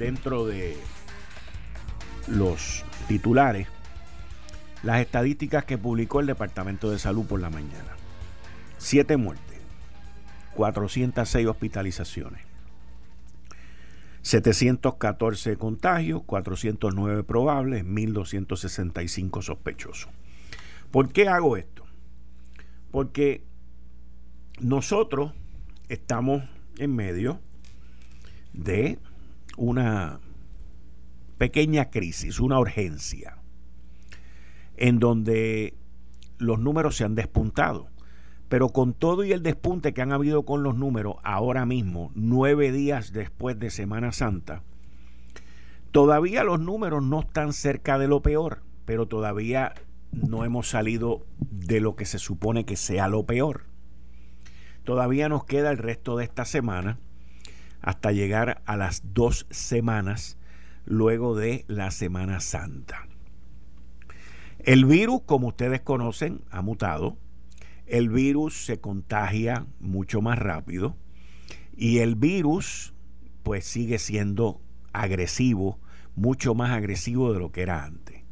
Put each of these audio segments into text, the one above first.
dentro de los titulares las estadísticas que publicó el Departamento de Salud por la mañana. Siete muertes, 406 hospitalizaciones, 714 contagios, 409 probables, 1.265 sospechosos. ¿Por qué hago esto? Porque nosotros estamos en medio de una pequeña crisis, una urgencia, en donde los números se han despuntado. Pero con todo y el despunte que han habido con los números ahora mismo, nueve días después de Semana Santa, todavía los números no están cerca de lo peor, pero todavía no hemos salido de lo que se supone que sea lo peor. Todavía nos queda el resto de esta semana hasta llegar a las dos semanas luego de la Semana Santa. El virus, como ustedes conocen, ha mutado. El virus se contagia mucho más rápido y el virus pues sigue siendo agresivo, mucho más agresivo de lo que era antes.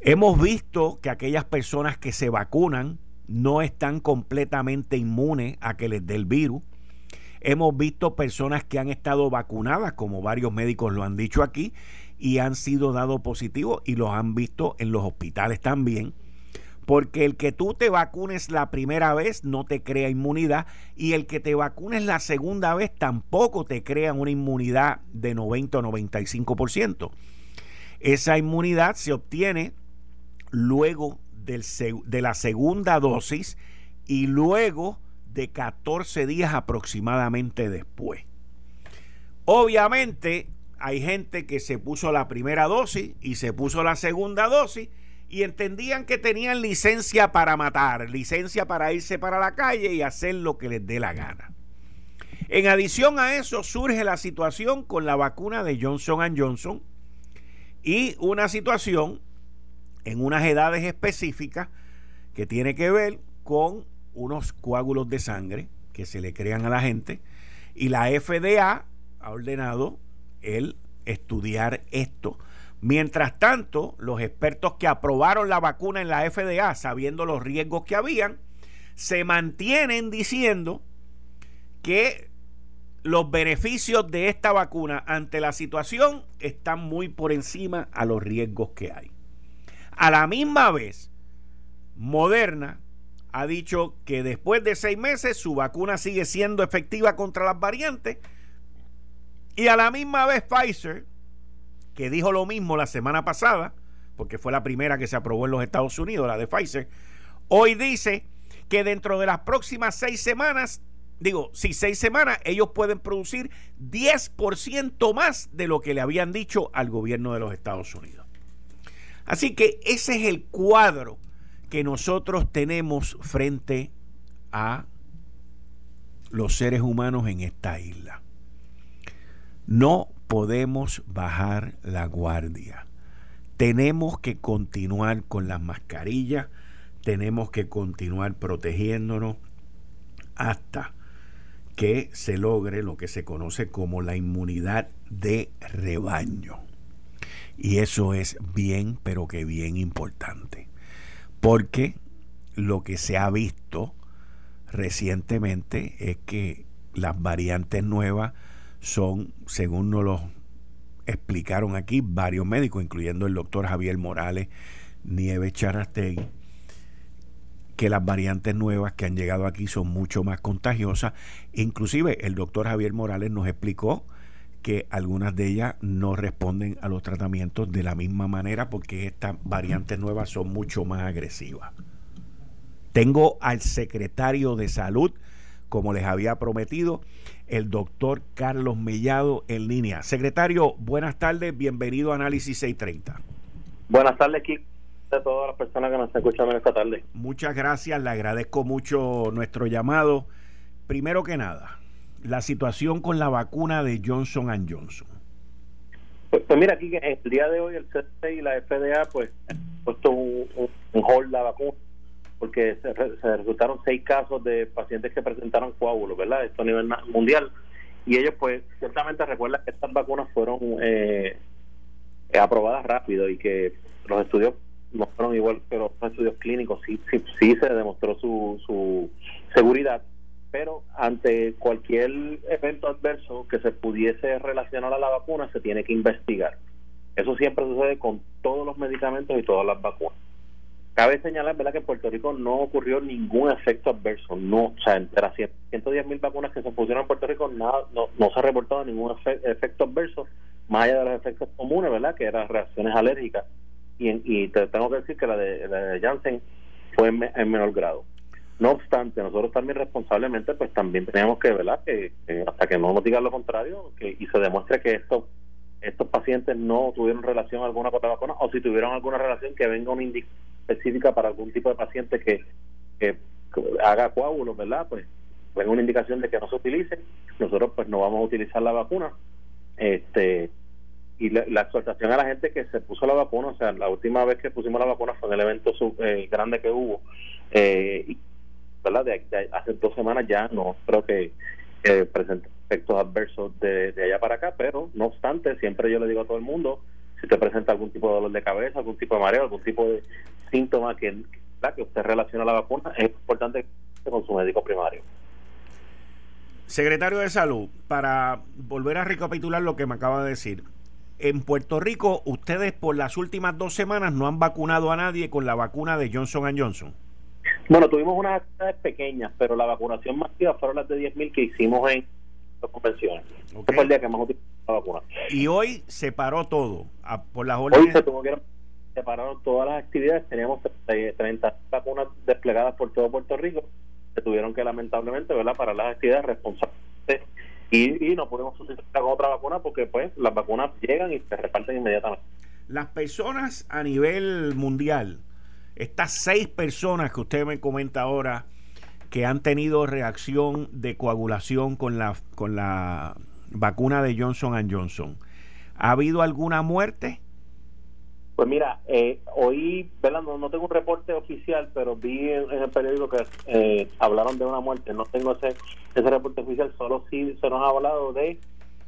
Hemos visto que aquellas personas que se vacunan no están completamente inmunes a que les dé el virus Hemos visto personas que han estado vacunadas, como varios médicos lo han dicho aquí, y han sido dados positivos y los han visto en los hospitales también. Porque el que tú te vacunes la primera vez no te crea inmunidad y el que te vacunes la segunda vez tampoco te crea una inmunidad de 90 o 95%. Esa inmunidad se obtiene luego de la segunda dosis y luego de 14 días aproximadamente después. Obviamente hay gente que se puso la primera dosis y se puso la segunda dosis y entendían que tenían licencia para matar, licencia para irse para la calle y hacer lo que les dé la gana. En adición a eso surge la situación con la vacuna de Johnson Johnson y una situación en unas edades específicas que tiene que ver con unos coágulos de sangre que se le crean a la gente y la FDA ha ordenado el estudiar esto. Mientras tanto, los expertos que aprobaron la vacuna en la FDA, sabiendo los riesgos que habían, se mantienen diciendo que los beneficios de esta vacuna ante la situación están muy por encima a los riesgos que hay. A la misma vez, Moderna ha dicho que después de seis meses su vacuna sigue siendo efectiva contra las variantes. Y a la misma vez Pfizer, que dijo lo mismo la semana pasada, porque fue la primera que se aprobó en los Estados Unidos, la de Pfizer, hoy dice que dentro de las próximas seis semanas, digo, si seis semanas, ellos pueden producir 10% más de lo que le habían dicho al gobierno de los Estados Unidos. Así que ese es el cuadro que nosotros tenemos frente a los seres humanos en esta isla. No podemos bajar la guardia. Tenemos que continuar con las mascarillas, tenemos que continuar protegiéndonos hasta que se logre lo que se conoce como la inmunidad de rebaño. Y eso es bien, pero que bien importante porque lo que se ha visto recientemente es que las variantes nuevas son, según nos lo explicaron aquí varios médicos, incluyendo el doctor Javier Morales Nieves Charastegui, que las variantes nuevas que han llegado aquí son mucho más contagiosas. Inclusive el doctor Javier Morales nos explicó que algunas de ellas no responden a los tratamientos de la misma manera porque estas variantes nuevas son mucho más agresivas. Tengo al secretario de salud, como les había prometido, el doctor Carlos Mellado en línea. Secretario, buenas tardes, bienvenido a Análisis 630. Buenas tardes, Kiko a todas las personas que nos están escuchando esta tarde. Muchas gracias, le agradezco mucho nuestro llamado. Primero que nada, la situación con la vacuna de Johnson Johnson. Pues, pues, mira, aquí el día de hoy el CDC y la FDA pues han puesto un, hold la vacuna porque se, resultaron seis casos de pacientes que presentaron coágulos, ¿verdad? Esto a nivel mundial. Y ellos pues ciertamente recuerdan que estas vacunas fueron eh, aprobadas rápido y que los estudios no fueron igual que los estudios clínicos, sí, sí, sí se demostró su, su seguridad, pero ante cualquier evento adverso que se pudiese relacionar a la vacuna se tiene que investigar. Eso siempre sucede con todos los medicamentos y todas las vacunas. Cabe señalar ¿verdad? que en Puerto Rico no ocurrió ningún efecto adverso. No, o sea, entre las 110 mil vacunas que se pusieron en Puerto Rico, nada, no, se ha reportado ningún efecto adverso, más allá de los efectos comunes, ¿verdad? que eran reacciones alérgicas y, te tengo que decir que la de, la Janssen fue en, menor grado. No obstante, nosotros también responsablemente, pues también teníamos que, ¿verdad? Que, hasta que no nos digan lo contrario que, y se demuestre que estos estos pacientes no tuvieron relación alguna con la vacuna o si tuvieron alguna relación que venga una indicación específica para algún tipo de paciente que, haga coágulos, ¿verdad? Pues venga una indicación de que no se utilice, nosotros pues no vamos a utilizar la vacuna. Este y la, exhortación a la gente que se puso la vacuna, o sea, la última vez que pusimos la vacuna fue en el evento eh, grande que hubo, eh, ¿verdad? De, hace dos semanas ya no creo que eh, presente efectos adversos de, allá para acá, pero no obstante, siempre yo le digo a todo el mundo, si te presenta algún tipo de dolor de cabeza, algún tipo de mareo, algún tipo de síntoma que, que usted relaciona a la vacuna, es importante que con su médico primario. Secretario de Salud, para volver a recapitular lo que me acaba de decir, en Puerto Rico, ustedes por las últimas dos semanas no han vacunado a nadie con la vacuna de Johnson Johnson. Bueno, tuvimos unas actividades pequeñas, pero la vacunación masiva fueron las de 10.000 que hicimos en las convenciones. Okay. fue el día que más utilizamos la vacuna. Y hoy se paró todo por las órdenes. Hoy se tuvo que separaron todas las actividades. Teníamos 30 vacunas desplegadas por todo Puerto Rico. Se tuvieron que lamentablemente, ¿verdad?, para las actividades responsables y, no podemos sustituir con otra vacuna porque pues las vacunas llegan y se reparten inmediatamente. Las personas a nivel mundial, estas seis personas que usted me comenta ahora que han tenido reacción de coagulación con la, con la vacuna de Johnson Johnson, ¿ha habido alguna muerte? Pues mira, eh, hoy, No, tengo un reporte oficial, pero vi en, el periódico que eh, hablaron de una muerte. No tengo ese, ese reporte oficial, solo sí se nos ha hablado de,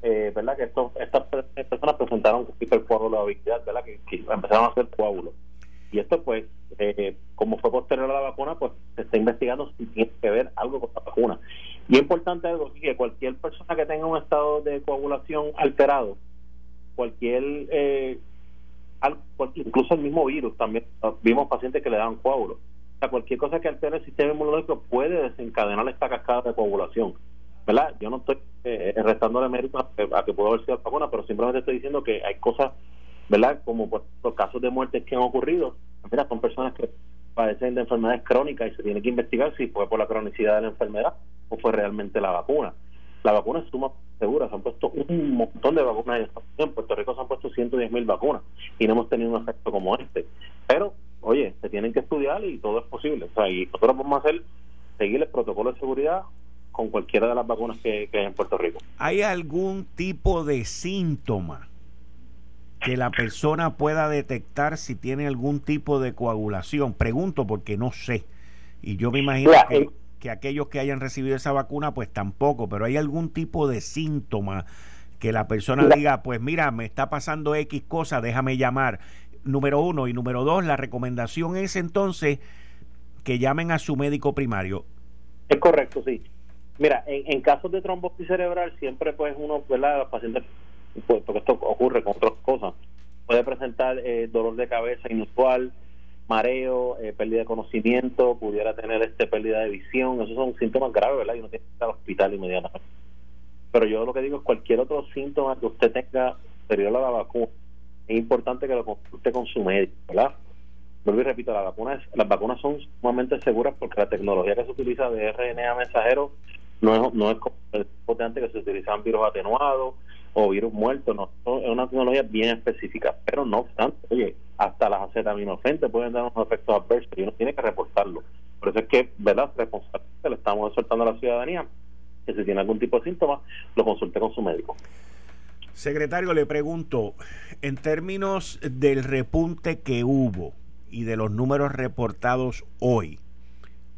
eh, ¿verdad? Que estos, estas personas presentaron hipercoagulabilidad, ¿verdad? Que, que empezaron a hacer coágulos. Y esto, pues, eh, como fue posterior a la vacuna, pues se está investigando si tiene que ver algo con la vacuna. Y es importante algo que cualquier persona que tenga un estado de coagulación alterado, cualquier eh, incluso el mismo virus, también vimos pacientes que le dan coágulos. O sea, cualquier cosa que altere el sistema inmunológico puede desencadenar esta cascada de coagulación. ¿verdad? Yo no estoy eh, restándole mérito a, que pudo haber sido vacuna, pero simplemente estoy diciendo que hay cosas, ¿verdad? Como por los casos de muerte que han ocurrido, mira, son personas que padecen de enfermedades crónicas y se tiene que investigar si fue por la cronicidad de la enfermedad o fue realmente la vacuna. La vacuna es sumamente segura, se han puesto un montón de vacunas en Puerto Rico se han puesto 110 mil vacunas y no hemos tenido un efecto como este. Pero, oye, se tienen que estudiar y todo es posible. O sea, y nosotros vamos a hacer, seguir el protocolo de seguridad con cualquiera de las vacunas que hay en Puerto Rico. ¿Hay algún tipo de síntoma que la persona pueda detectar si tiene algún tipo de coagulación? Pregunto porque no sé. Y yo me imagino que que aquellos que hayan recibido esa vacuna, pues tampoco, pero hay algún tipo de síntoma que la persona diga, pues mira, me está pasando X cosa, déjame llamar. Número uno y número dos, la recomendación es entonces que llamen a su médico primario. Es correcto, sí. Mira, en, casos de trombosis cerebral siempre pues uno, ¿verdad? Pacientes, pues, porque esto ocurre con otras cosas, puede presentar eh, dolor de cabeza inusual, mareo, eh, pérdida de conocimiento, pudiera tener este pérdida de visión, esos son síntomas graves, ¿verdad? Y uno tiene que ir al hospital inmediatamente. Pero yo lo que digo es cualquier otro síntoma que usted tenga anterior a la vacuna, es importante que lo consulte con su médico, ¿verdad? Vuelvo y repito, la vacuna las vacunas son sumamente seguras porque la tecnología que se utiliza de RNA mensajero no es, no es como potente que se utilizan virus atenuados o virus muertos, no, es una tecnología bien específica, pero no obstante, oye, hasta las acetaminofén pueden dar unos efectos adversos y uno tiene que reportarlo. Por eso es que, ¿verdad? Responsablemente le estamos exhortando a la ciudadanía que si tiene algún tipo de síntomas, lo consulte con su médico. Secretario, le pregunto, en términos del repunte que hubo y de los números reportados hoy,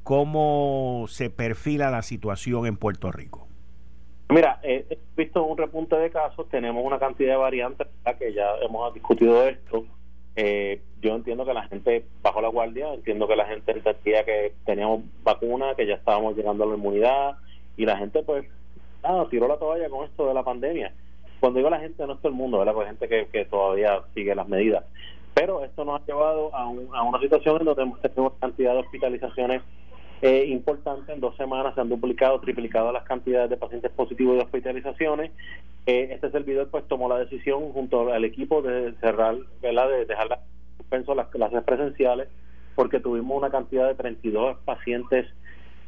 ¿cómo se perfila la situación en Puerto Rico? Mira, eh, visto un repunte de casos, tenemos una cantidad de variantes que ya hemos discutido esto. Eh, yo entiendo que la gente bajó la guardia, entiendo que la gente entendía que teníamos vacuna, que ya estábamos llegando a la inmunidad y la gente pues nada, tiró la toalla con esto de la pandemia cuando digo la gente, no es todo el mundo, ¿verdad? Hay gente que, todavía sigue las medidas. Pero esto nos ha llevado a, una situación en donde hemos tenido una cantidad de hospitalizaciones eh, importantes. En dos semanas se han duplicado, triplicado las cantidades de pacientes positivos de hospitalizaciones. Eh, este servidor pues tomó la decisión junto al equipo de cerrar, ¿verdad? De dejar la, suspenso las clases presenciales porque tuvimos una cantidad de 32 pacientes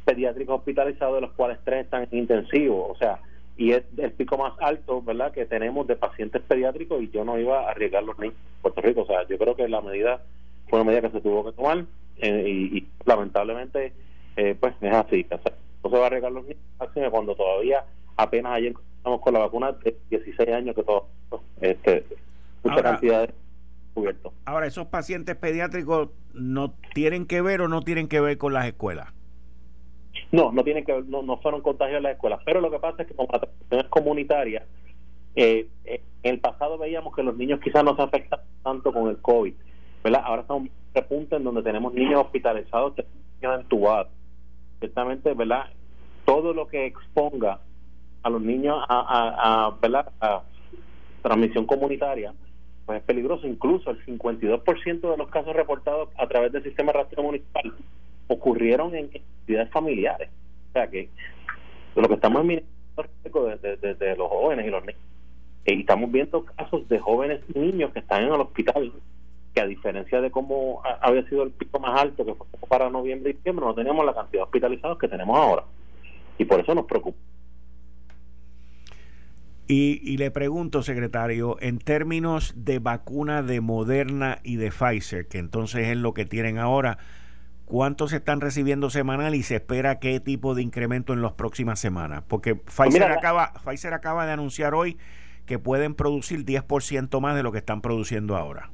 pediátricos hospitalizados, de los cuales tres están en intensivo. O sea, y es el pico más alto, ¿verdad?, que tenemos de pacientes pediátricos y yo no iba a arriesgar los niños en Puerto Rico. O sea, yo creo que la medida fue una medida que se tuvo que tomar eh, y, lamentablemente, eh, pues es así. O sea, no se va a arriesgar los niños cuando todavía apenas ayer estamos con la vacuna de 16 años que todo, este, mucha cantidad de cubierto. Ahora, ¿esos pacientes pediátricos no tienen que ver o no tienen que ver con las escuelas? No, no tienen que no, no fueron contagios en las escuelas. Pero lo que pasa es que como la transmisión es comunitaria, eh, eh, en el pasado veíamos que los niños quizás no se afectan tanto con el COVID, ¿verdad? Ahora estamos en un repunte en donde tenemos niños hospitalizados, niños entubados. Ciertamente, ¿verdad? Todo lo que exponga a los niños a, a, a, ¿verdad? a transmisión comunitaria, pues es peligroso. Incluso el 52% de los casos reportados a través del sistema rastreo municipal ocurrieron en entidades familiares. O sea que lo que estamos mirando de, de, los jóvenes y los niños, y estamos viendo casos de jóvenes niños que están en el hospital, que a diferencia de cómo había sido el pico más alto, que fue para noviembre y diciembre, no teníamos la cantidad de hospitalizados que tenemos ahora. Y por eso nos preocupa. Y, y, le pregunto, secretario, en términos de vacuna de Moderna y de Pfizer, que entonces es lo que tienen ahora, ¿Cuántos están recibiendo semanal y se espera qué tipo de incremento en las próximas semanas? Porque pues Pfizer, acaba, Pfizer acaba de anunciar hoy que pueden producir 10% más de lo que están produciendo ahora.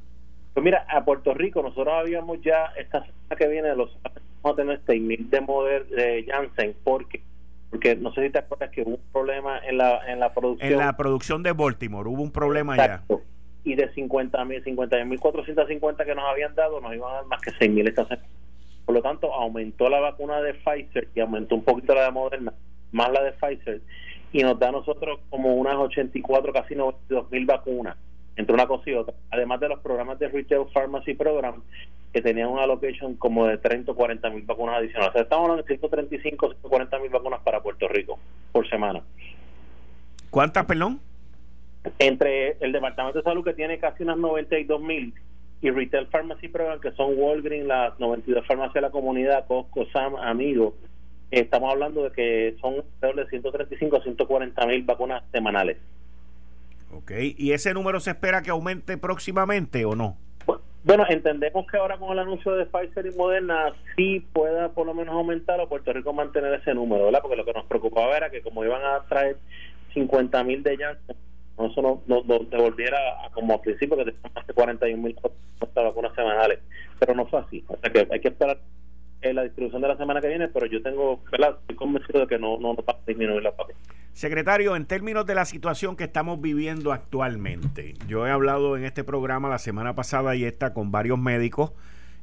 Pues mira, a Puerto Rico nosotros habíamos ya esta semana que viene los vamos a tener 6.000 de Moder de Janssen. Porque porque no sé si te acuerdas que hubo un problema en la en la producción. En la producción de Baltimore hubo un problema ya. Y de 50.000 50.450 que nos habían dado nos iban a dar más que 6.000 esta semana. Por lo tanto, aumentó la vacuna de Pfizer y aumentó un poquito la de Moderna, más la de Pfizer, y nos da a nosotros como unas 84, casi 92 mil vacunas, entre una cosa y otra. Además de los programas de Retail Pharmacy Program, que tenían una allocation como de 30 o 40 mil vacunas adicionales. O sea, estamos hablando de 135, 140 mil vacunas para Puerto Rico por semana. ¿Cuántas, perdón? Entre el Departamento de Salud, que tiene casi unas 92 mil, y Retail Pharmacy Program, que son Walgreens, las 92 farmacias de la comunidad, Costco, Sam, Amigo. Estamos hablando de que son alrededor de 135 a 140 mil vacunas semanales. Ok, ¿y ese número se espera que aumente próximamente o no? Bueno, entendemos que ahora con el anuncio de Pfizer y Moderna sí pueda por lo menos aumentar o Puerto Rico mantener ese número, ¿verdad? Porque lo que nos preocupaba era que como iban a traer 50 mil de Janssen, eso no, no, devolviera a, como al principio que teníamos más de 41 mil vacunas semanales, pero no fue así. O sea que hay que esperar en la distribución de la semana que viene, pero yo tengo. Estoy convencido de que no, no, va a disminuir la vacunas. Secretario, en términos de la situación que estamos viviendo actualmente, yo he hablado en este programa la semana pasada y esta con varios médicos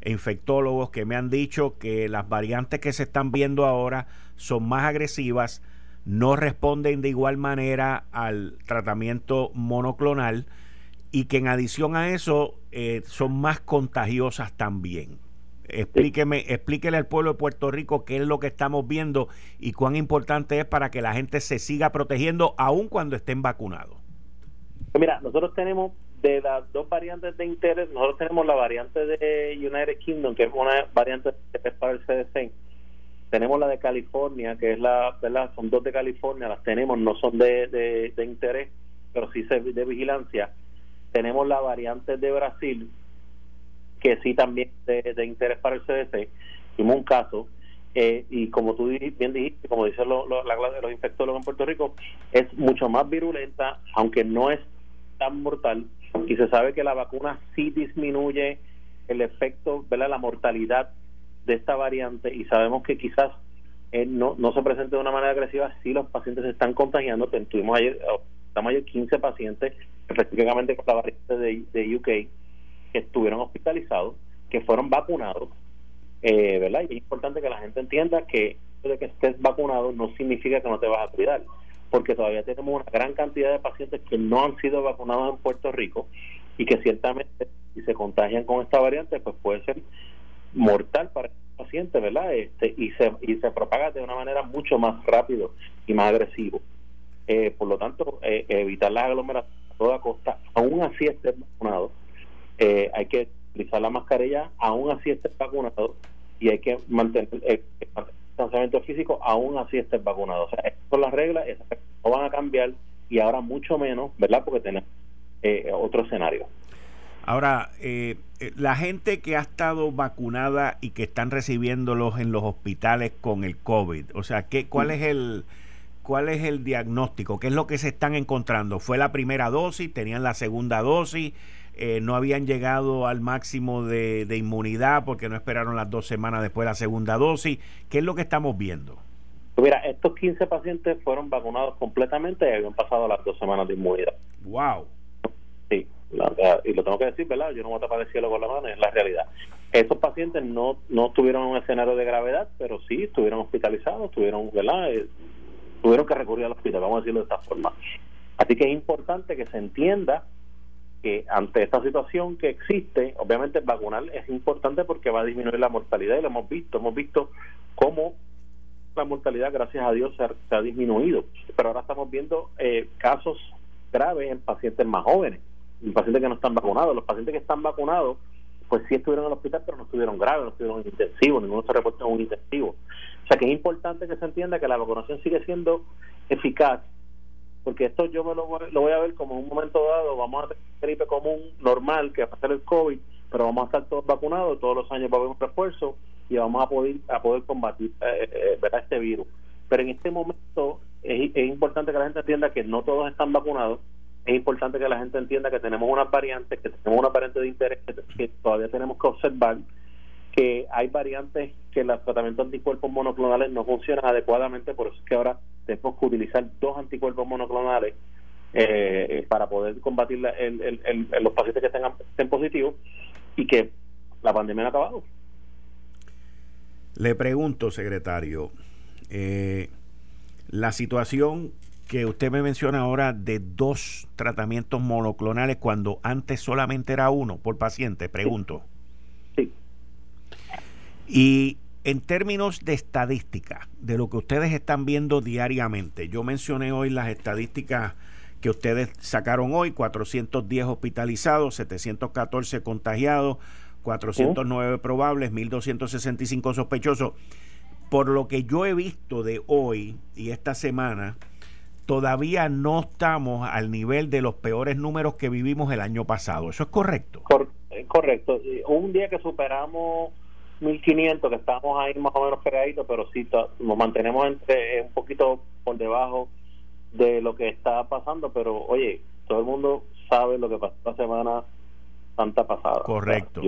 e infectólogos que me han dicho que las variantes que se están viendo ahora son más agresivas, no responden de igual manera al tratamiento monoclonal y que en adición a eso eh, son más contagiosas también. Explíqueme, explíquele al pueblo de Puerto Rico qué es lo que estamos viendo y cuán importante es para que la gente se siga protegiendo aun cuando estén vacunados. Mira, nosotros tenemos de las dos variantes de interés, nosotros tenemos la variante de United Kingdom, que es una variante de para el CDC, tenemos la de California, que es la, ¿verdad? Son dos de California, las tenemos, no son de, de, interés, pero sí de vigilancia. Tenemos la variante de Brasil, que sí también de, interés para el CDC. Hicimos un caso eh, y como tú bien dijiste, como dicen los, los, los infectólogos en Puerto Rico, es mucho más virulenta, aunque no es tan mortal, y se sabe que la vacuna sí disminuye el efecto, ¿verdad? la mortalidad de esta variante, y sabemos que quizás eh, no, no se presente de una manera agresiva si los pacientes se están contagiando. Tuvimos ayer, estamos ayer 15 pacientes, específicamente con la variante de UK, que estuvieron hospitalizados, que fueron vacunados eh, ¿verdad? Y es importante que la gente entienda que de que estés vacunado no significa que no te vas a cuidar, porque todavía tenemos una gran cantidad de pacientes que no han sido vacunados en Puerto Rico y que ciertamente si se contagian con esta variante, pues puede ser mortal para el paciente, ¿verdad? Este, y se y se propaga de una manera mucho más rápido y más agresivo. Eh, por lo tanto, eh, evitar las aglomeraciones a toda costa, aún así estés vacunado, eh, hay que utilizar la mascarilla, aún así estés vacunado, y hay que mantener el, distanciamiento físico aún así estés vacunado. O sea, estas son las reglas, esas no van a cambiar y ahora mucho menos, ¿verdad? Porque tenemos eh, otro escenario. Ahora, eh, eh, la gente que ha estado vacunada y que están recibiéndolos en los hospitales con el COVID, o sea, ¿qué, ¿cuál es el cuál es el diagnóstico? ¿Qué es lo que se están encontrando? ¿Fue la primera dosis? ¿Tenían la segunda dosis? Eh, no habían llegado al máximo de, inmunidad porque no esperaron las dos semanas después de la segunda dosis. ¿Qué es lo que estamos viendo? Pues mira, estos 15 pacientes fueron vacunados completamente y habían pasado las dos semanas de inmunidad. ¡Wow! Sí, y lo tengo que decir, ¿verdad? Yo no voy a tapar el cielo con la mano, es la realidad. Estos pacientes no, no estuvieron en un escenario de gravedad, pero sí estuvieron hospitalizados, tuvieron, ¿verdad? Eh, tuvieron que recurrir al hospital, vamos a decirlo de esta forma. Así que es importante que se entienda que ante esta situación que existe, obviamente vacunar es importante porque va a disminuir la mortalidad y lo hemos visto, hemos visto cómo la mortalidad, gracias a Dios, se ha, disminuido, pero ahora estamos viendo eh, casos graves en pacientes más jóvenes, en pacientes que no están vacunados. Los pacientes que están vacunados, pues sí estuvieron en el hospital, pero no estuvieron graves, no estuvieron en intensivo, ninguno se reportó en un intensivo. O sea que es importante que se entienda que la vacunación sigue siendo eficaz porque esto yo me lo, voy a ver como en un momento dado, vamos a tener gripe común normal, que va a ser el COVID, pero vamos a estar todos vacunados, todos los años va a haber un refuerzo y vamos a poder, a poder combatir eh, eh, eh este virus. Pero en este momento es, importante que la gente entienda que no todos están vacunados, es importante que la gente entienda que tenemos unas variantes, que tenemos una variante de interés que todavía tenemos que observar que hay variantes que los tratamientos anticuerpos monoclonales no funcionan adecuadamente, por eso es que ahora tenemos que utilizar dos anticuerpos monoclonales eh, para poder combatir los pacientes que tengan, estén positivos y que la pandemia no ha acabado. Le pregunto, secretario, eh, la situación que usted me menciona ahora de dos tratamientos monoclonales cuando antes solamente era uno por paciente, pregunto. Y en términos de estadística, de lo que ustedes están viendo diariamente, yo mencioné hoy las estadísticas que ustedes sacaron hoy, 410 hospitalizados, 714 contagiados, 409 probables, 1265 sospechosos. Por lo que yo he visto de hoy y esta semana, todavía no estamos al nivel de los peores números que vivimos el año pasado. ¿Eso es correcto? correcto. Un día que superamos 1500 que estamos ahí más o menos pegaditos pero sí nos mantenemos entre un poquito por debajo de lo que está pasando pero oye todo el mundo sabe lo que pasó la semana santa pasada. Correcto.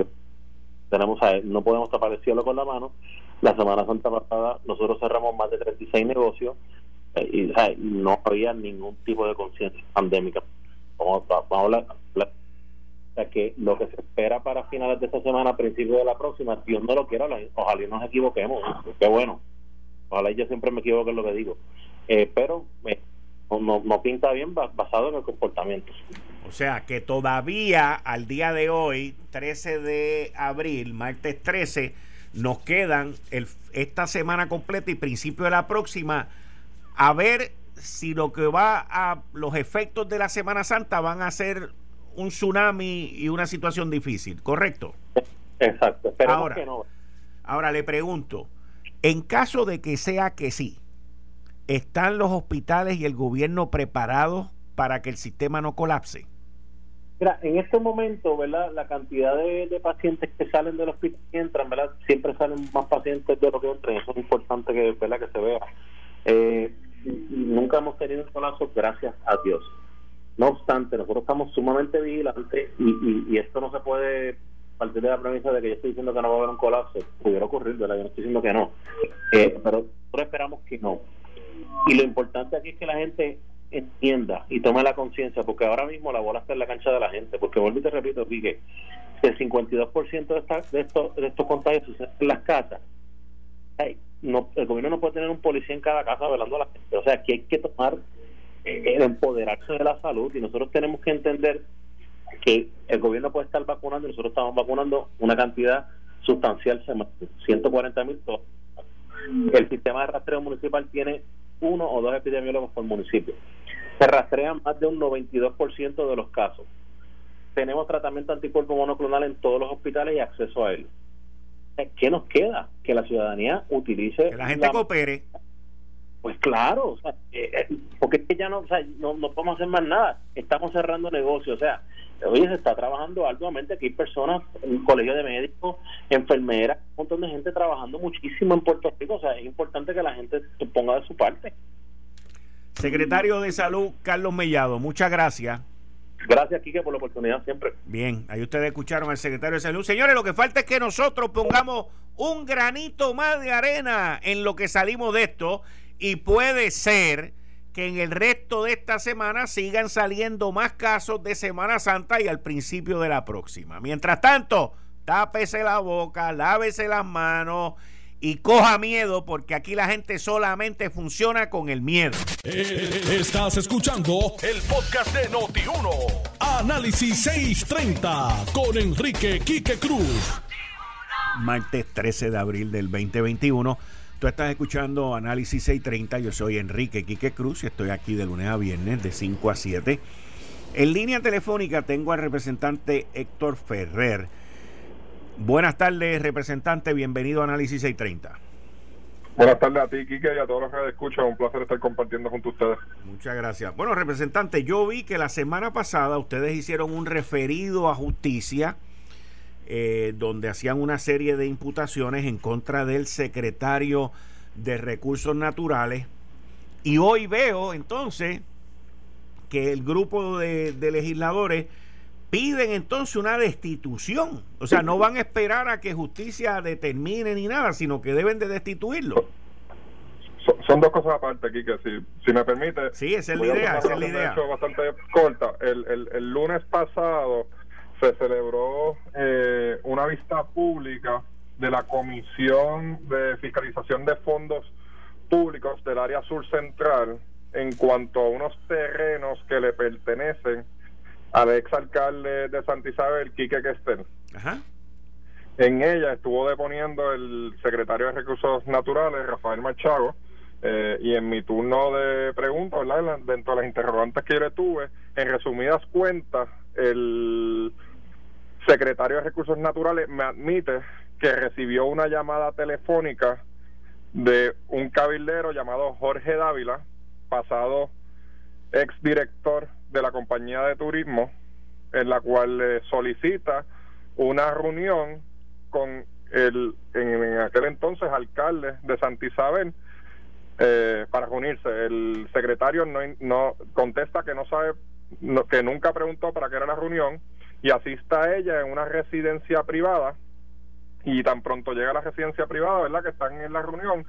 Tenemos a, no podemos tapar el cielo con la mano. La semana santa pasada nosotros cerramos más de 36 negocios eh, y no había ningún tipo de conciencia pandémica. Vamos, vamos a hablar que lo que se espera para finales de esta semana, principios de la próxima, Dios no lo quiera, ojalá nos equivoquemos, qué bueno, ojalá yo siempre me equivoque en lo que digo, eh, pero eh, no, no pinta bien basado en el comportamiento. O sea que todavía al día de hoy, 13 de abril, martes 13, nos quedan esta semana completa y principio de la próxima a ver si lo que va a los efectos de la Semana Santa van a ser un tsunami y una situación difícil, ¿correcto? Exacto. Ahora, ahora le pregunto, En caso de que sea que sí, ¿están los hospitales y el gobierno preparados para que el sistema no colapse? Mira, en este momento, ¿verdad? La cantidad de, pacientes que salen del hospital y entran, ¿verdad? Siempre salen más pacientes de lo que entran. Eso es importante que, ¿verdad? que se vea. Eh, nunca hemos tenido un colapso, gracias a Dios. No obstante, nosotros estamos sumamente vigilantes y, y, esto no se puede partir de la premisa de que yo estoy diciendo que no va a haber un colapso. Pudiera ocurrir, ¿verdad? Yo no estoy diciendo que no. Eh, pero nosotros esperamos que no. Y lo importante aquí es que la gente entienda y tome la conciencia, porque ahora mismo la bola está en la cancha de la gente, porque vuelvo y te repito, que el 52% de, esta, de, estos, de estos contagios suceden en las casas. no, el gobierno no puede tener un policía en cada casa velando a la gente. O sea, aquí hay que tomar el empoderarse de la salud y nosotros tenemos que entender que el gobierno puede estar vacunando y nosotros estamos vacunando una cantidad sustancial, 140 mil El sistema de rastreo municipal tiene uno o dos epidemiólogos por municipio. Se rastrean más de un 92% de los casos. Tenemos tratamiento anticuerpo monoclonal en todos los hospitales y acceso a él. ¿Qué nos queda? Que la ciudadanía utilice. Que la gente coopere. Pues claro, eh, eh, porque es que ya no, o sea, no, no podemos hacer más nada. Estamos cerrando negocios. O sea, hoy se está trabajando arduamente. Aquí hay personas, un colegio de médicos, enfermeras, un montón de gente trabajando muchísimo en Puerto Rico. O sea, es importante que la gente se ponga de su parte. Secretario de Salud, Carlos Mellado, muchas gracias. Gracias, Quique, por la oportunidad siempre. Bien, ahí ustedes escucharon al secretario de Salud. Señores, lo que falta es que nosotros pongamos un granito más de arena en lo que salimos de esto y puede ser que en el resto de esta semana sigan saliendo más casos de Semana Santa y al principio de la próxima. Mientras tanto, tápese la boca, lávese las manos y coja miedo porque aquí la gente solamente funciona con el miedo. Eh, estás escuchando el podcast de Noti1. Análisis 630 con Enrique Quique Cruz. Martes 13 de abril del 2021. Tú estás escuchando Análisis 630. Yo soy Enrique Quique Cruz y estoy aquí de lunes a viernes de 5 a 7. En línea telefónica tengo al representante Héctor Ferrer. Buenas tardes, representante. Bienvenido a Análisis 630. Buenas tardes a ti, Quique, y a todos los que escuchan. Un placer estar compartiendo junto a ustedes. Muchas gracias. Bueno, representante, yo vi que la semana pasada ustedes hicieron un referido a justicia eh, donde hacían una serie de imputaciones en contra del secretario de Recursos Naturales. Y hoy veo entonces que el grupo de, legisladores piden entonces una destitución. O sea, no van a esperar a que justicia determine ni nada, sino que deben de destituirlo. Son, dos cosas aparte aquí que si, si me permite. Sí, esa es la idea, esa es la idea. bastante corta. El, el, el lunes pasado se celebró eh, una vista pública de la Comisión de Fiscalización de Fondos Públicos del área sur central en cuanto a unos terrenos que le pertenecen al exalcalde de Santa Isabel, Quique Questel. En ella estuvo deponiendo el secretario de Recursos Naturales, Rafael Machago, eh, y en mi turno de preguntas, dentro de las interrogantes que yo le tuve, en resumidas cuentas, el secretario de Recursos Naturales me admite que recibió una llamada telefónica de un cabildero llamado Jorge Dávila, pasado ex director de la compañía de turismo, en la cual le solicita una reunión con el en, aquel entonces alcalde de Santa Isabel eh, para reunirse. El secretario no, no contesta que no sabe, que nunca preguntó para qué era la reunión y asista ella en una residencia privada y tan pronto llega a la residencia privada, ¿verdad? Que están en la reunión,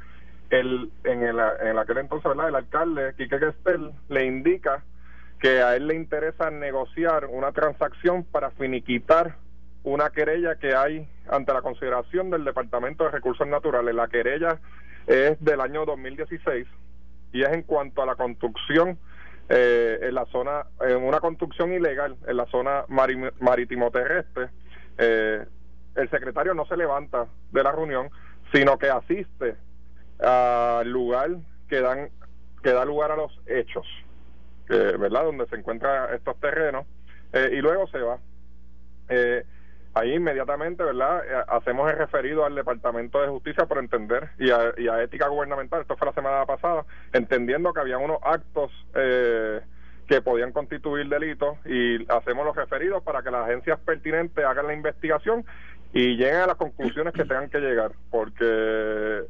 el, en, el, en aquel entonces, ¿verdad? El alcalde, Quique Gestel, le indica que a él le interesa negociar una transacción para finiquitar una querella que hay ante la consideración del Departamento de Recursos Naturales. La querella es del año 2016 y es en cuanto a la construcción eh, en la zona, en una construcción ilegal en la zona marítimo terrestre. Eh, el secretario no se levanta de la reunión, sino que asiste al lugar que dan que da lugar a los hechos, ¿verdad? Donde se encuentran estos terrenos eh, y luego se va. Ahí inmediatamente, ¿verdad? Eh, hacemos el referido al Departamento de Justicia por entender y a, ética gubernamental, esto fue la semana pasada, entendiendo que había unos actos eh, que podían constituir delitos y hacemos los referidos para que las agencias pertinentes hagan la investigación y lleguen a las conclusiones que tengan que llegar, porque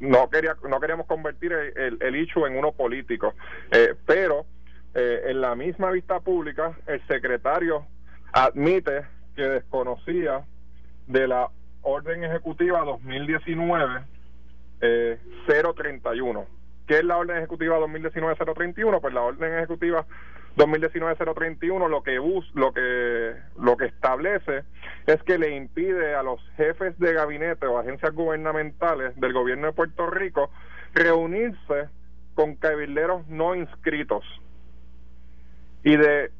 no quería no queríamos convertir el, el, hecho en uno político, eh, pero en la misma vista pública el secretario admite que desconocía de la orden ejecutiva 2019 eh, 031. ¿Qué es la orden ejecutiva 2019-031? Pues la orden ejecutiva 2019-031 lo que bus, lo que lo que establece es que le impide a los jefes de gabinete o agencias gubernamentales del gobierno de Puerto Rico reunirse con cabilderos no inscritos y de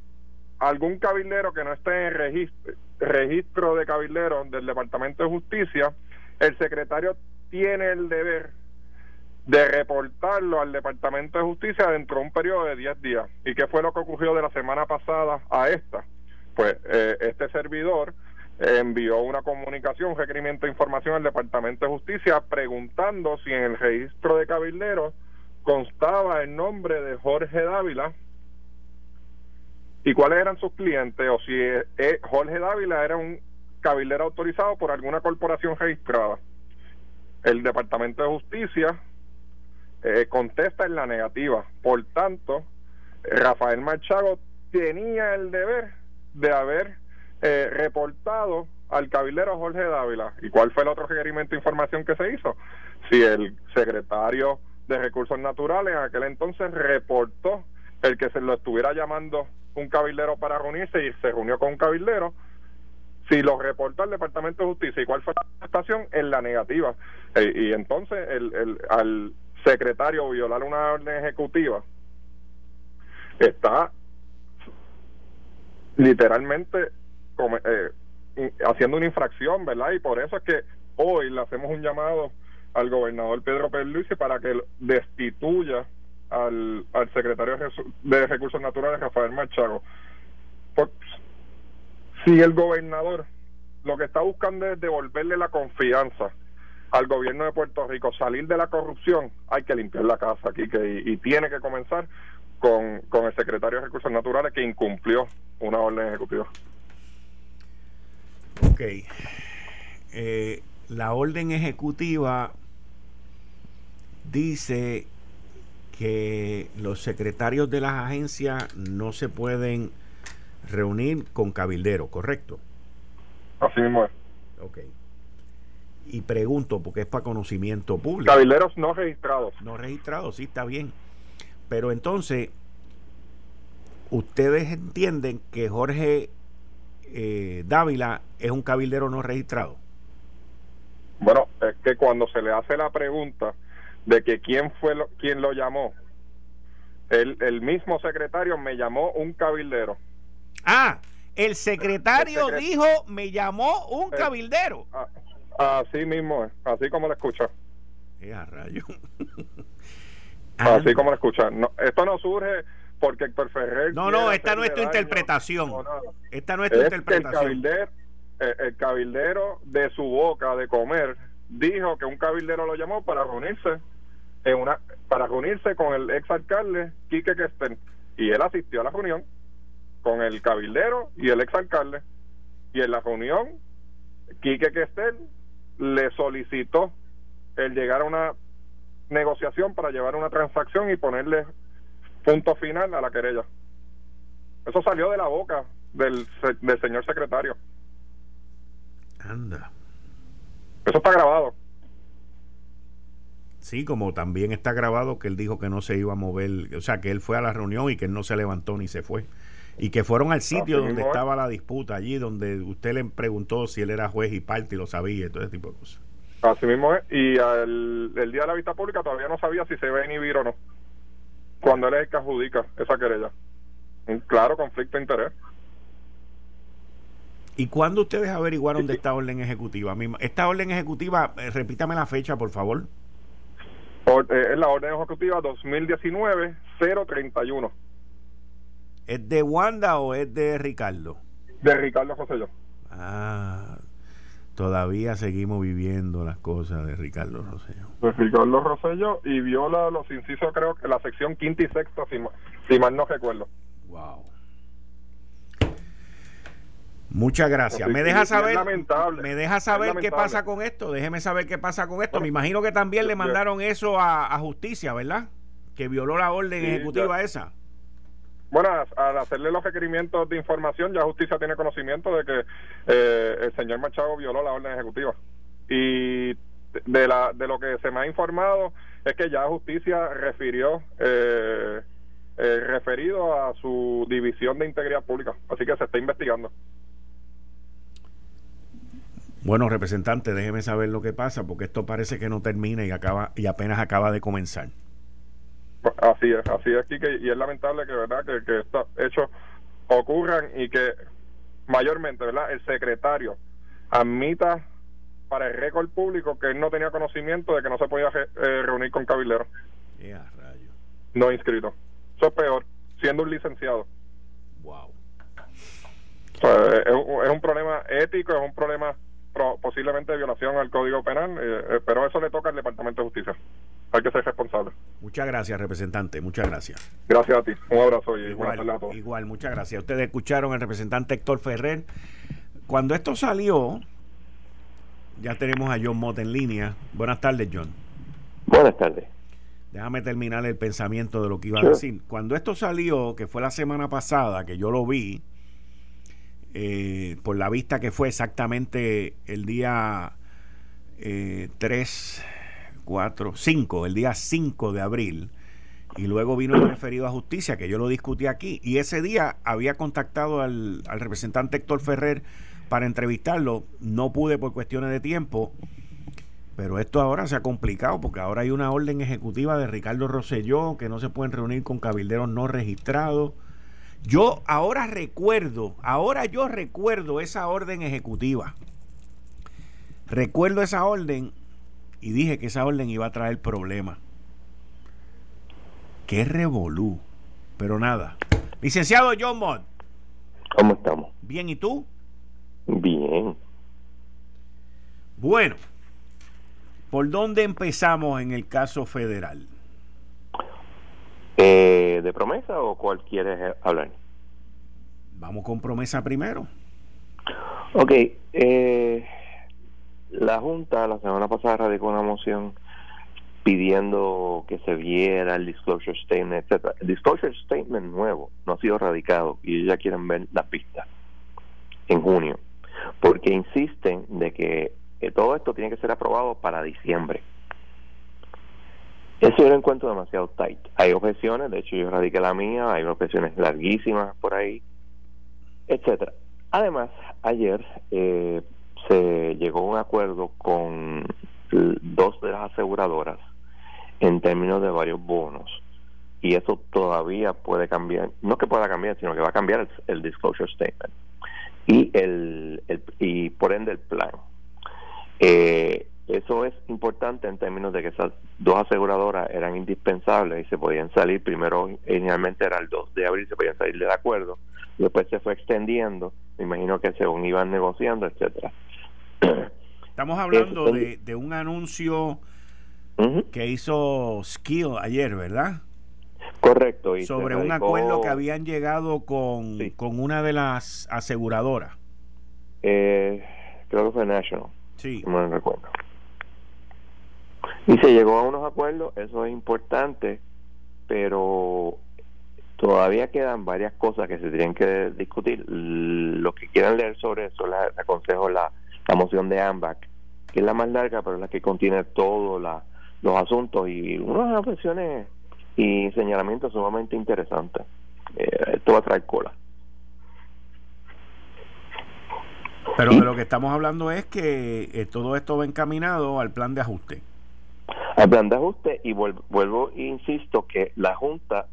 algún cabildero que no esté en registro, registro de cabilderos del Departamento de Justicia, el secretario tiene el deber de reportarlo al Departamento de Justicia dentro de un periodo de 10 días. ¿Y qué fue lo que ocurrió de la semana pasada a esta? Pues eh, este servidor envió una comunicación, un requerimiento de información al Departamento de Justicia preguntando si en el registro de cabilderos constaba el nombre de Jorge Dávila, y cuáles eran sus clientes o si eh, eh, Jorge Dávila era un cabildero autorizado por alguna corporación registrada. El Departamento de Justicia eh, contesta en la negativa. Por tanto, Rafael Machago tenía el deber de haber reportado al cabildero Jorge Dávila. ¿Y cuál fue el otro requerimiento de información que se hizo? Si el secretario de Recursos Naturales en aquel entonces reportó el que se lo estuviera llamando un cabildero para reunirse y se reunió con un cabildero, si lo reporta al Departamento de Justicia y cuál fue la estación, en la negativa. Eh, y entonces el, el, al secretario violar una orden ejecutiva está literalmente eh, haciendo una infracción, ¿verdad? Y por eso es que hoy le hacemos un llamado al gobernador Pedro Luis para que destituya al, al secretario de Recursos Naturales, Rafael Machago. Pues, si el gobernador lo que está buscando es devolverle la confianza al gobierno de Puerto Rico, salir de la corrupción, hay que limpiar la casa aquí que, y, tiene que comenzar con, con el secretario de Recursos Naturales que incumplió una orden ejecutiva. Ok. Eh, la orden ejecutiva dice que los secretarios de las agencias no se pueden reunir con cabilderos, ¿correcto? Así mismo es. Ok. Y pregunto, porque es para conocimiento público. Cabilderos no registrados. No registrados, sí, está bien. Pero entonces, ¿ustedes entienden que Jorge eh, Dávila es un cabildero no registrado? Bueno, es que cuando se le hace la pregunta, de que quién fue lo, quien lo llamó. El, el mismo secretario me llamó un cabildero. Ah, el secretario dijo, me llamó un eh, cabildero. Ah, así mismo es, así como lo escucha. Eh, rayo. así como lo escucha. No, esto no surge porque Héctor Ferrer. No, no, esta no es tu interpretación. esta no es tu interpretación. El cabildero, el cabildero de su boca de comer dijo que un cabildero lo llamó para reunirse en una para reunirse con el ex alcalde Quique Kesten y él asistió a la reunión con el cabildero y el ex alcalde y en la reunión Quique Kesten le solicitó el llegar a una negociación para llevar una transacción y ponerle punto final a la querella. Eso salió de la boca del, del señor secretario. Anda. Eso está grabado. Sí, como también está grabado que él dijo que no se iba a mover, o sea, que él fue a la reunión y que él no se levantó ni se fue. Y que fueron al sitio donde estaba la disputa, allí donde usted le preguntó si él era juez y parte y lo sabía y todo ese tipo de cosas. Así mismo es. Y el día de la vista pública todavía no sabía si se va a inhibir o no. Cuando él es el que adjudica esa querella. Un claro conflicto de interés. ¿Y cuándo ustedes averiguaron de esta orden ejecutiva? Esta orden ejecutiva, eh, repítame la fecha, por favor. Eh, es la orden ejecutiva 2019-031. ¿Es de Wanda o es de Ricardo? De Ricardo José yo. Ah, Todavía seguimos viviendo las cosas de Ricardo Rosello. De Ricardo Rosello y viola los incisos, creo que la sección quinta y sexta, si, si mal no recuerdo. Wow. Muchas gracias. Me deja saber, me deja saber qué pasa con esto. Déjeme saber qué pasa con esto. me imagino que también le mandaron eso a, justicia, ¿verdad? Que violó la orden ejecutiva esa. Bueno, al hacerle los requerimientos de información, ya justicia tiene conocimiento de que eh, el señor Machado violó la orden ejecutiva. Y de, la, de lo que se me ha informado es que ya justicia refirió eh, eh, referido a su división de integridad pública. Así que se está investigando. Bueno, representante, déjeme saber lo que pasa, porque esto parece que no termina y acaba y apenas acaba de comenzar. Así es, así es, Kike, y es lamentable que verdad que, que estos hechos ocurran y que mayormente, ¿verdad? El secretario admita para el récord público que él no tenía conocimiento de que no se podía eh, reunir con cabilderos. No inscrito. Eso es peor, siendo un licenciado. Wow. es, un problema ético, es un problema posiblemente de violación al Código Penal, eh, eh, pero eso le toca al Departamento de Justicia. Hay que ser responsable. Muchas gracias, representante. Muchas gracias. Gracias a ti. Un abrazo y igual, a todos. Igual, muchas gracias. Ustedes escucharon al representante Héctor Ferrer. Cuando esto salió, ya tenemos a John Mott en línea. Buenas tardes, John. Buenas tardes. Déjame terminar el pensamiento de lo que iba a decir. Cuando esto salió, que fue la semana pasada, que yo lo vi, eh, por la vista que fue exactamente el día eh, 3, 4, 5, el día 5 de abril, y luego vino el referido a justicia, que yo lo discutí aquí, y ese día había contactado al, al representante Héctor Ferrer para entrevistarlo, no pude por cuestiones de tiempo, pero esto ahora se ha complicado porque ahora hay una orden ejecutiva de Ricardo Rosselló que no se pueden reunir con cabilderos no registrados yo ahora recuerdo, ahora yo recuerdo esa orden ejecutiva. Recuerdo esa orden y dije que esa orden iba a traer problemas. Qué revolú. Pero nada. Licenciado John Mott. ¿Cómo estamos? Bien, ¿y tú? Bien. Bueno, ¿por dónde empezamos en el caso federal? Eh, ¿De promesa o cuál quieres hablar? Vamos con promesa primero. Ok. Eh, la Junta la semana pasada radicó una moción pidiendo que se viera el disclosure statement, etcétera. El disclosure statement nuevo no ha sido radicado y ya quieren ver la pista en junio, porque insisten de que todo esto tiene que ser aprobado para diciembre. Eso yo lo encuentro demasiado tight. Hay objeciones, de hecho yo radiqué la mía, hay objeciones larguísimas por ahí, etcétera. Además, ayer eh, se llegó a un acuerdo con dos de las aseguradoras en términos de varios bonos y eso todavía puede cambiar, no que pueda cambiar, sino que va a cambiar el, disclosure statement y el, el, y por ende el plan. Eh, eso es importante en términos de que esas dos aseguradoras eran indispensables y se podían salir, primero inicialmente era el 2 de abril, se podían salir del acuerdo, después se fue extendiendo, me imagino que según iban negociando, etcétera. Estamos hablando de, de, un anuncio que hizo Skill ayer, ¿verdad? Correcto. Y Sobre un acuerdo que habían llegado con, con una de las aseguradoras. Eh, creo que fue National. Sí. No me recuerdo. Y se llegó a unos acuerdos, eso es importante, pero todavía quedan varias cosas que se tienen que discutir. Los que quieran leer sobre eso, les aconsejo la, la moción de AMBAC, que es la más larga, pero la que contiene todos los asuntos y unas reflexiones y señalamientos sumamente interesantes. Eh, esto va a traer cola. Pero de lo que estamos hablando es que eh, todo esto va encaminado al plan de ajuste al plan de ajuste y vuelvo, e insisto que la Junta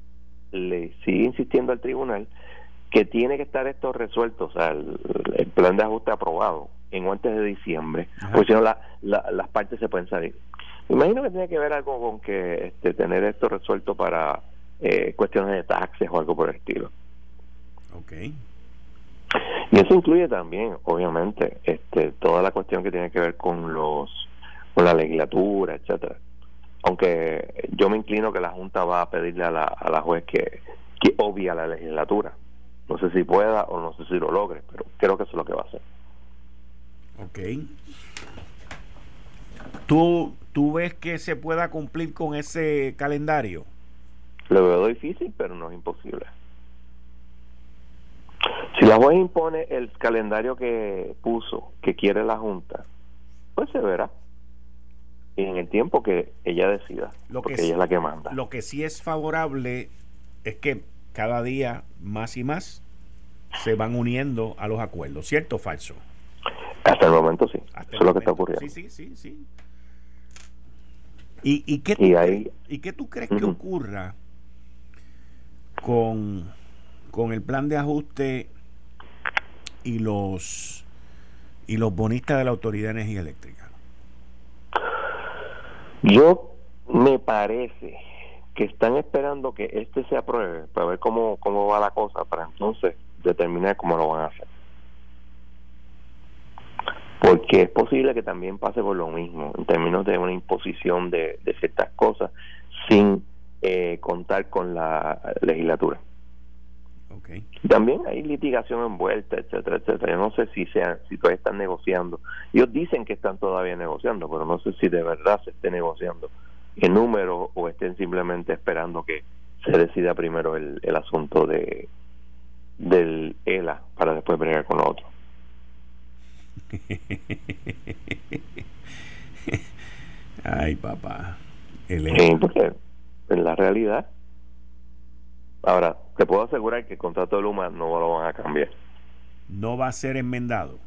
le sigue insistiendo al tribunal que tiene que estar esto resuelto, o sea, el, plan de ajuste aprobado en antes de diciembre, porque si no la, las partes se pueden salir. imagino que tiene que ver algo con que este, tener esto resuelto para eh, cuestiones de taxes o algo por el estilo. Ok. Y eso incluye también, obviamente, este, toda la cuestión que tiene que ver con los con la legislatura, etcétera. Aunque yo me inclino que la Junta va a pedirle a la, a la juez que, que obvia la legislatura. No sé si pueda o no sé si lo logre, pero creo que eso es lo que va a hacer. Ok. ¿Tú, ¿Tú ves que se pueda cumplir con ese calendario? Lo veo difícil, pero no es imposible. Si la juez impone el calendario que puso, que quiere la Junta, pues se verá. En el tiempo que ella decida, lo porque ella es la que manda. Lo que sí es favorable es que cada día más y más se van uniendo a los acuerdos, ¿cierto o falso? Hasta el momento sí. Eso es lo que está ocurriendo. Sí, sí, sí, sí. ¿Y, y, qué, tú, ahí, ¿y qué tú crees que ocurra con, con el plan de ajuste y los y los bonistas de la Autoridad de Energía Eléctrica? Yo me parece que están esperando que este se apruebe para ver cómo, cómo va la cosa, para entonces determinar cómo lo van a hacer porque es posible que también pase por lo mismo en términos de una imposición de, ciertas cosas sin eh, contar con la legislatura. Okay. También hay litigación envuelta, etcétera, etcétera. Yo no sé si sean, si todavía están negociando. Ellos dicen que están todavía negociando, pero no sé si de verdad se esté negociando en número o estén simplemente esperando que se decida primero el, el asunto de del ELA para después bregar con otro. Ay, papá. Sí, porque en la realidad. Ahora, te puedo asegurar que el contrato de Luma no lo van a cambiar. ¿No va a ser enmendado?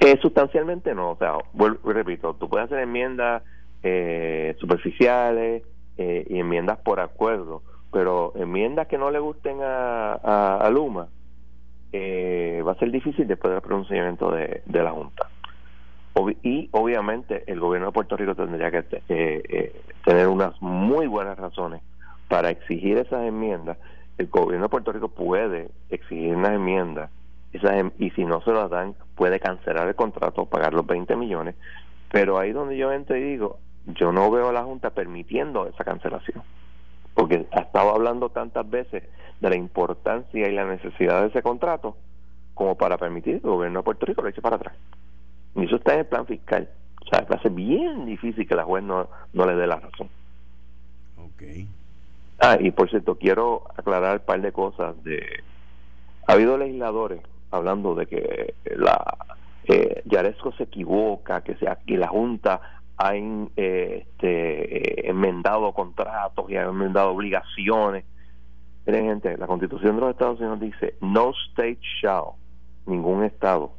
Eh, sustancialmente no. O sea, vuelvo, repito, tú puedes hacer enmiendas eh, superficiales eh, y enmiendas por acuerdo, pero enmiendas que no le gusten a, a Luma, eh, va a ser difícil después del pronunciamiento de, la Junta. y obviamente el gobierno de Puerto Rico tendría que eh, tener unas muy buenas razones para exigir esas enmiendas. El gobierno de Puerto Rico puede exigir unas enmiendas em, y si no se las dan puede cancelar el contrato, pagar los 20 millones, pero ahí donde yo entro y digo, yo no veo a la Junta permitiendo esa cancelación porque ha estado hablando tantas veces de la importancia y la necesidad de ese contrato como para permitir que el gobierno de Puerto Rico lo eche para atrás. Y eso está en el plan fiscal. O sea, va a ser bien difícil que la juez no, no le dé la razón. Ok. Ah, y por cierto, quiero aclarar un par de cosas. de Ha habido legisladores hablando de que la eh, Yaresco se equivoca, que, sea, que la Junta han eh, este, enmendado contratos y han enmendado obligaciones. Miren, gente, la Constitución de los Estados Unidos dice: No state shall, ningún Estado.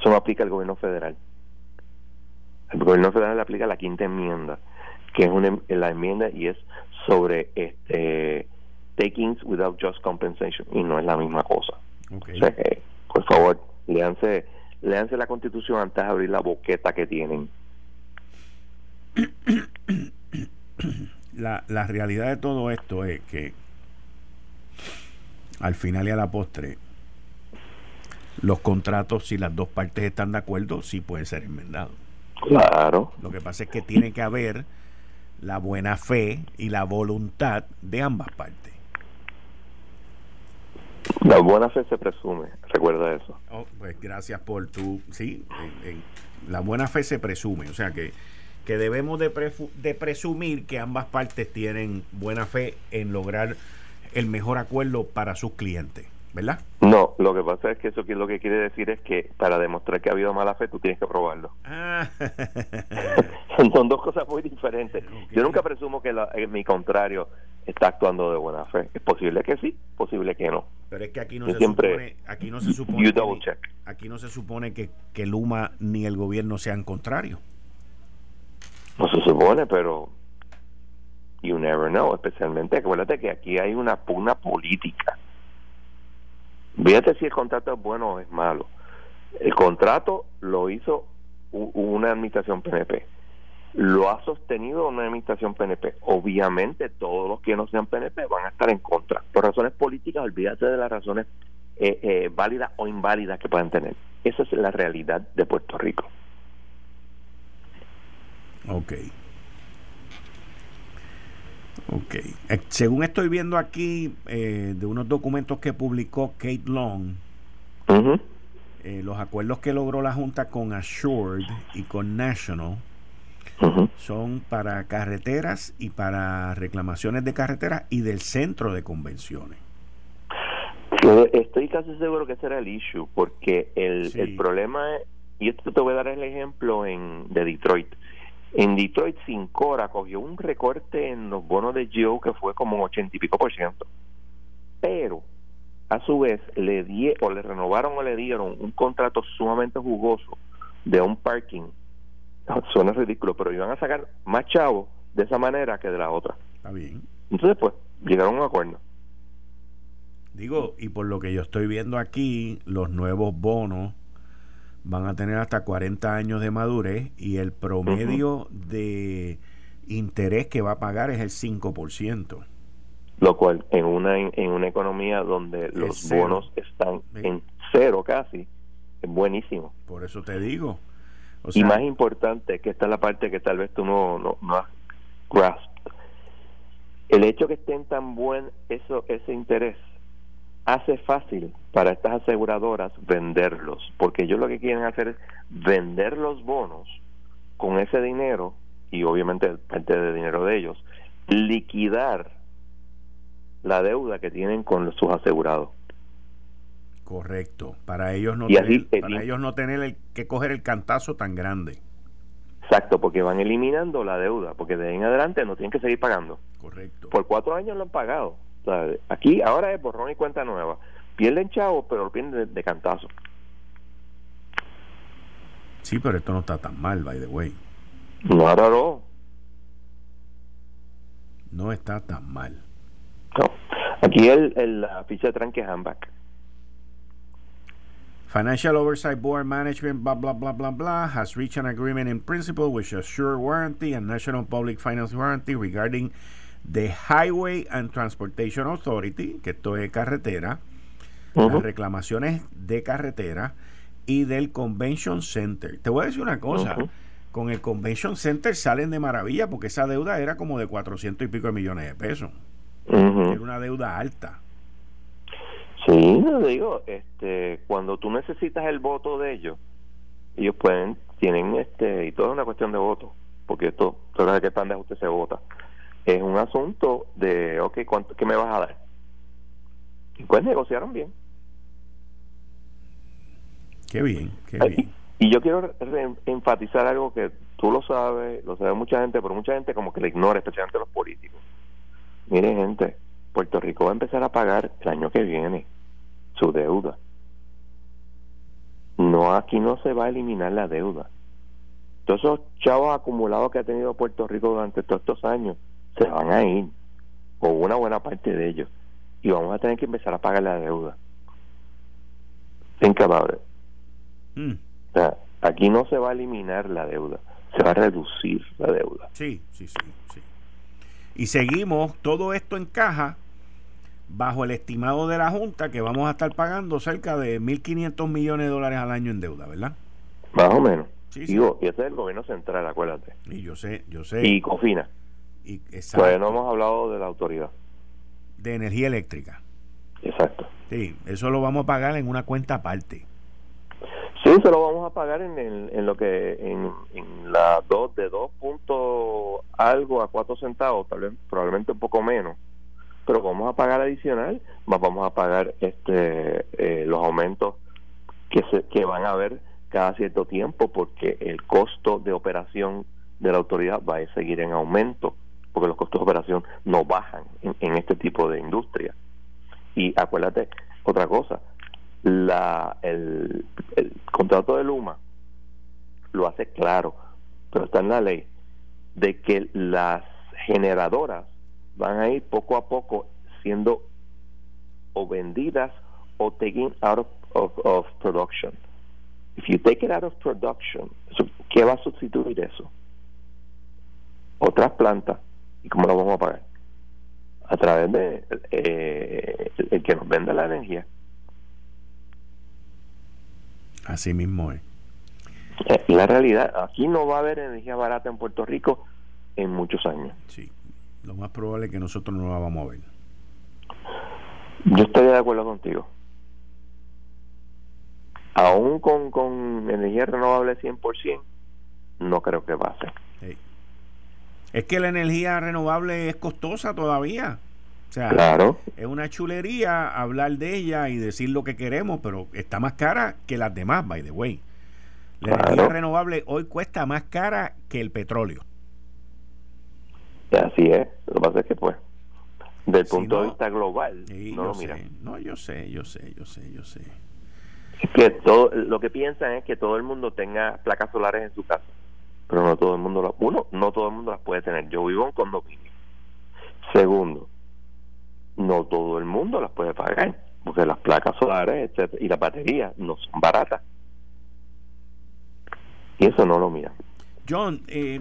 Eso no aplica al gobierno federal. El gobierno federal le aplica la quinta enmienda, que es una, la enmienda y es sobre este takings without just compensation, y no es la misma cosa. por favor, leanse, leanse la Constitución antes de abrir la boqueta que tienen. la, la realidad de todo esto es que al final y a la postre los contratos, si las dos partes están de acuerdo, sí pueden ser enmendados. Claro. Lo que pasa es que tiene que haber la buena fe y la voluntad de ambas partes. La buena fe se presume, recuerda eso. Oh, pues gracias por tu, sí, la buena fe se presume, o sea que que debemos de, de presumir que ambas partes tienen buena fe en lograr el mejor acuerdo para sus clientes, ¿verdad? No, lo que pasa es que eso lo que quiere decir es que para demostrar que ha habido mala fe tú tienes que probarlo. Ah. Son dos cosas muy diferentes. Yo nunca presumo que eh, mi contrario está actuando de buena fe. Es posible que sí, posible que no. Pero es que aquí no se supone, aquí no se supone, que, aquí no se supone que, que Luma ni el gobierno sean contrarios. No se supone, pero you never know, especialmente acuérdate que aquí hay una pugna política. Fíjate si el contrato es bueno o es malo. El contrato lo hizo una administración PNP. Lo ha sostenido una administración PNP. Obviamente todos los que no sean PNP van a estar en contra. Por razones políticas, olvídate de las razones eh, eh, válidas o inválidas que puedan tener. Esa es la realidad de Puerto Rico. Ok. Ok. Eh, según estoy viendo aquí eh, de unos documentos que publicó Kate Long, eh, los acuerdos que logró la Junta con Assured y con National son para carreteras y para reclamaciones de carreteras y del centro de convenciones. Estoy casi seguro que ese era el issue, porque el, el problema es, y esto te voy a dar el ejemplo en, de Detroit. En Detroit, Sincora cogió un recorte en los bonos de Joe que fue como un ochenta y pico por ciento. Pero, a su vez, le di, o le renovaron o le dieron un contrato sumamente jugoso de un parking. Suena ridículo, pero iban a sacar más chavos de esa manera que de la otra. Está bien. Entonces, pues, llegaron a un acuerdo. Digo, y por lo que yo estoy viendo aquí, los nuevos bonos van a tener hasta 40 años de madurez y el promedio de interés que va a pagar es el 5%. Lo cual en una en una economía donde los bonos están en cero casi, es buenísimo. Por eso te digo. y más importante, que esta es la parte que tal vez tú no, no, no has grasped. El hecho que estén tan buen eso ese interés hace fácil para estas aseguradoras venderlos, porque ellos lo que quieren hacer es vender los bonos con ese dinero y obviamente parte de dinero de ellos, liquidar la deuda que tienen con sus asegurados. Correcto, para ellos no tener, para ellos no tener el, que coger el cantazo tan grande. Exacto, porque van eliminando la deuda, porque de ahí en adelante no tienen que seguir pagando. Correcto. Por cuatro años lo han pagado Aquí ahora es borrón y cuenta nueva. Pierden chavos, pero lo pierden de, cantazo. Sí, pero esto no está tan mal, by the way. No, no, no. está tan mal. No. Aquí el, el, la ficha de tranque handback. Financial Oversight Board Management, blah, blah, blah, blah, blah, has reached an agreement in principle with Assure Warranty and National Public Finance Warranty regarding de Highway and Transportation Authority, que esto es carretera, las reclamaciones de carretera y del Convention Center. Te voy a decir una cosa, con el Convention Center salen de maravilla porque esa deuda era como de 400 y pico de millones de pesos. Era una deuda alta. Sí, digo, este, cuando tú necesitas el voto de ellos, ellos pueden, tienen este, y todo es una cuestión de voto, porque esto, todo de qué tan de usted se vota es un asunto de, ok, ¿cuánto, ¿qué me vas a dar? Y pues negociaron bien. Qué bien, qué bien. Y, yo quiero enfatizar algo que tú lo sabes, lo sabe mucha gente, pero mucha gente como que le ignora, especialmente los políticos. Miren, gente, Puerto Rico va a empezar a pagar el año que viene su deuda. No, aquí no se va a eliminar la deuda. Todos esos chavos acumulados que ha tenido Puerto Rico durante todos estos años se van a ir, o una buena parte de ellos, y vamos a tener que empezar a pagar la deuda. Think about it. Mm. O sea, aquí no se va a eliminar la deuda, se va a reducir la deuda. Sí, sí, sí, sí. Y seguimos, todo esto encaja bajo el estimado de la Junta que vamos a estar pagando cerca de 1.500 millones de dólares al año en deuda, ¿verdad? Más o menos. Sí, Digo, y ese es el gobierno central, acuérdate. Y yo sé, yo sé. Y Cofina. Y, pues no hemos hablado de la autoridad. De energía eléctrica. Exacto. Sí, eso lo vamos a pagar en una cuenta aparte. Sí, se lo vamos a pagar en, en lo que en, en la 2 de 2 puntos algo a 4 centavos, tal vez probablemente un poco menos, pero vamos a pagar adicional, más vamos a pagar este eh, los aumentos que se, que van a haber cada cierto tiempo porque el costo de operación de la autoridad va a seguir en aumento porque los costos de operación no bajan en, este tipo de industria. Y acuérdate, otra cosa, la, el, el contrato de Luma lo hace claro, pero está en la ley, de que las generadoras van a ir poco a poco siendo o vendidas o taken out of, of, production. If you take it out of production, ¿qué va a sustituir eso? Otras plantas ¿Y cómo lo vamos a pagar? A través de eh, el que nos venda la energía. Así mismo es. Eh, la realidad, aquí no va a haber energía barata en Puerto Rico en muchos años. Sí, lo más probable es que nosotros no la vamos a ver. Yo estoy de acuerdo contigo. Aún con, con energía renovable 100%, no creo que pase. Sí. Es que la energía renovable es costosa todavía. O sea, claro. es una chulería hablar de ella y decir lo que queremos, pero está más cara que las demás, by the way. La energía renovable hoy cuesta más cara que el petróleo. Así es. Lo que pasa es que, pues, del punto de vista global, no lo mira. No, yo sé, yo sé, yo sé, yo sé. Es que todo, lo que piensan es que todo el mundo tenga placas solares en su casa, pero no todo el mundo, lo, uno, no todo el mundo las puede tener. Yo vivo en condominio. Segundo, no todo el mundo las puede pagar, porque las placas solares etcétera, y las baterías no son baratas. Y eso no lo mira. John, eh,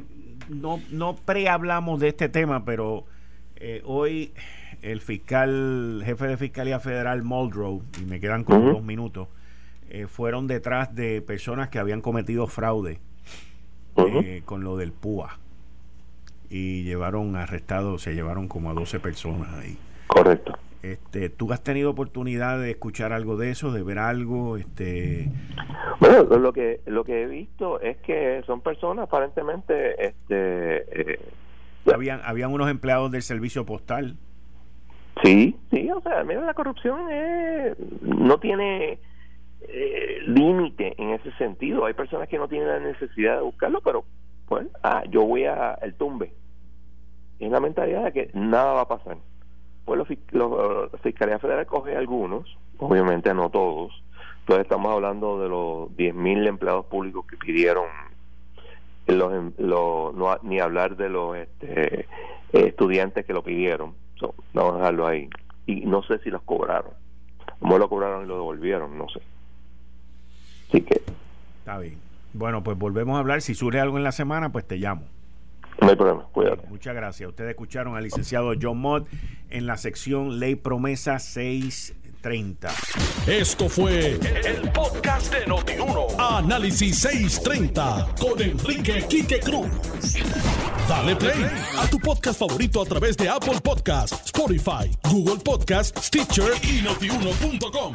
no, no prehablamos de este tema, pero eh, hoy el fiscal, jefe de Fiscalía Federal, Muldrow, y me quedan como dos minutos, eh, fueron detrás de personas que habían cometido fraude con lo del PUA. Y llevaron arrestados, se llevaron como a 12 personas ahí. Correcto. Este, ¿Tú has tenido oportunidad de escuchar algo de eso, de ver algo? Este... Bueno, lo que lo que he visto es que son personas aparentemente... este eh, habían, habían unos empleados del servicio postal. Sí, sí, o sea, mira, la corrupción no tiene eh, límite en ese sentido. Hay personas que no tienen la necesidad de buscarlo, pero pues, ah, yo voy a el tumbe. Es la mentalidad de que nada va a pasar pues la Fiscalía Federal coge algunos, obviamente no todos. Entonces estamos hablando de los 10.000 empleados públicos que pidieron, los, em, no, ni hablar de los este, estudiantes que lo pidieron. vamos a dejarlo ahí. Y no sé si los cobraron. Como lo cobraron y lo devolvieron, no sé. Así que... Está bien. Bueno, pues volvemos a hablar. Si surge algo en la semana, pues te llamo. No hay problema, cuídate. Muchas gracias. Ustedes escucharon al licenciado John Mott en la sección Ley Promesa 630. Esto fue el, podcast de Notiuno. Análisis 630 con Enrique Quique Cruz. Dale play a tu podcast favorito a través de Apple Podcasts, Spotify, Google Podcasts, Stitcher y notiuno.com.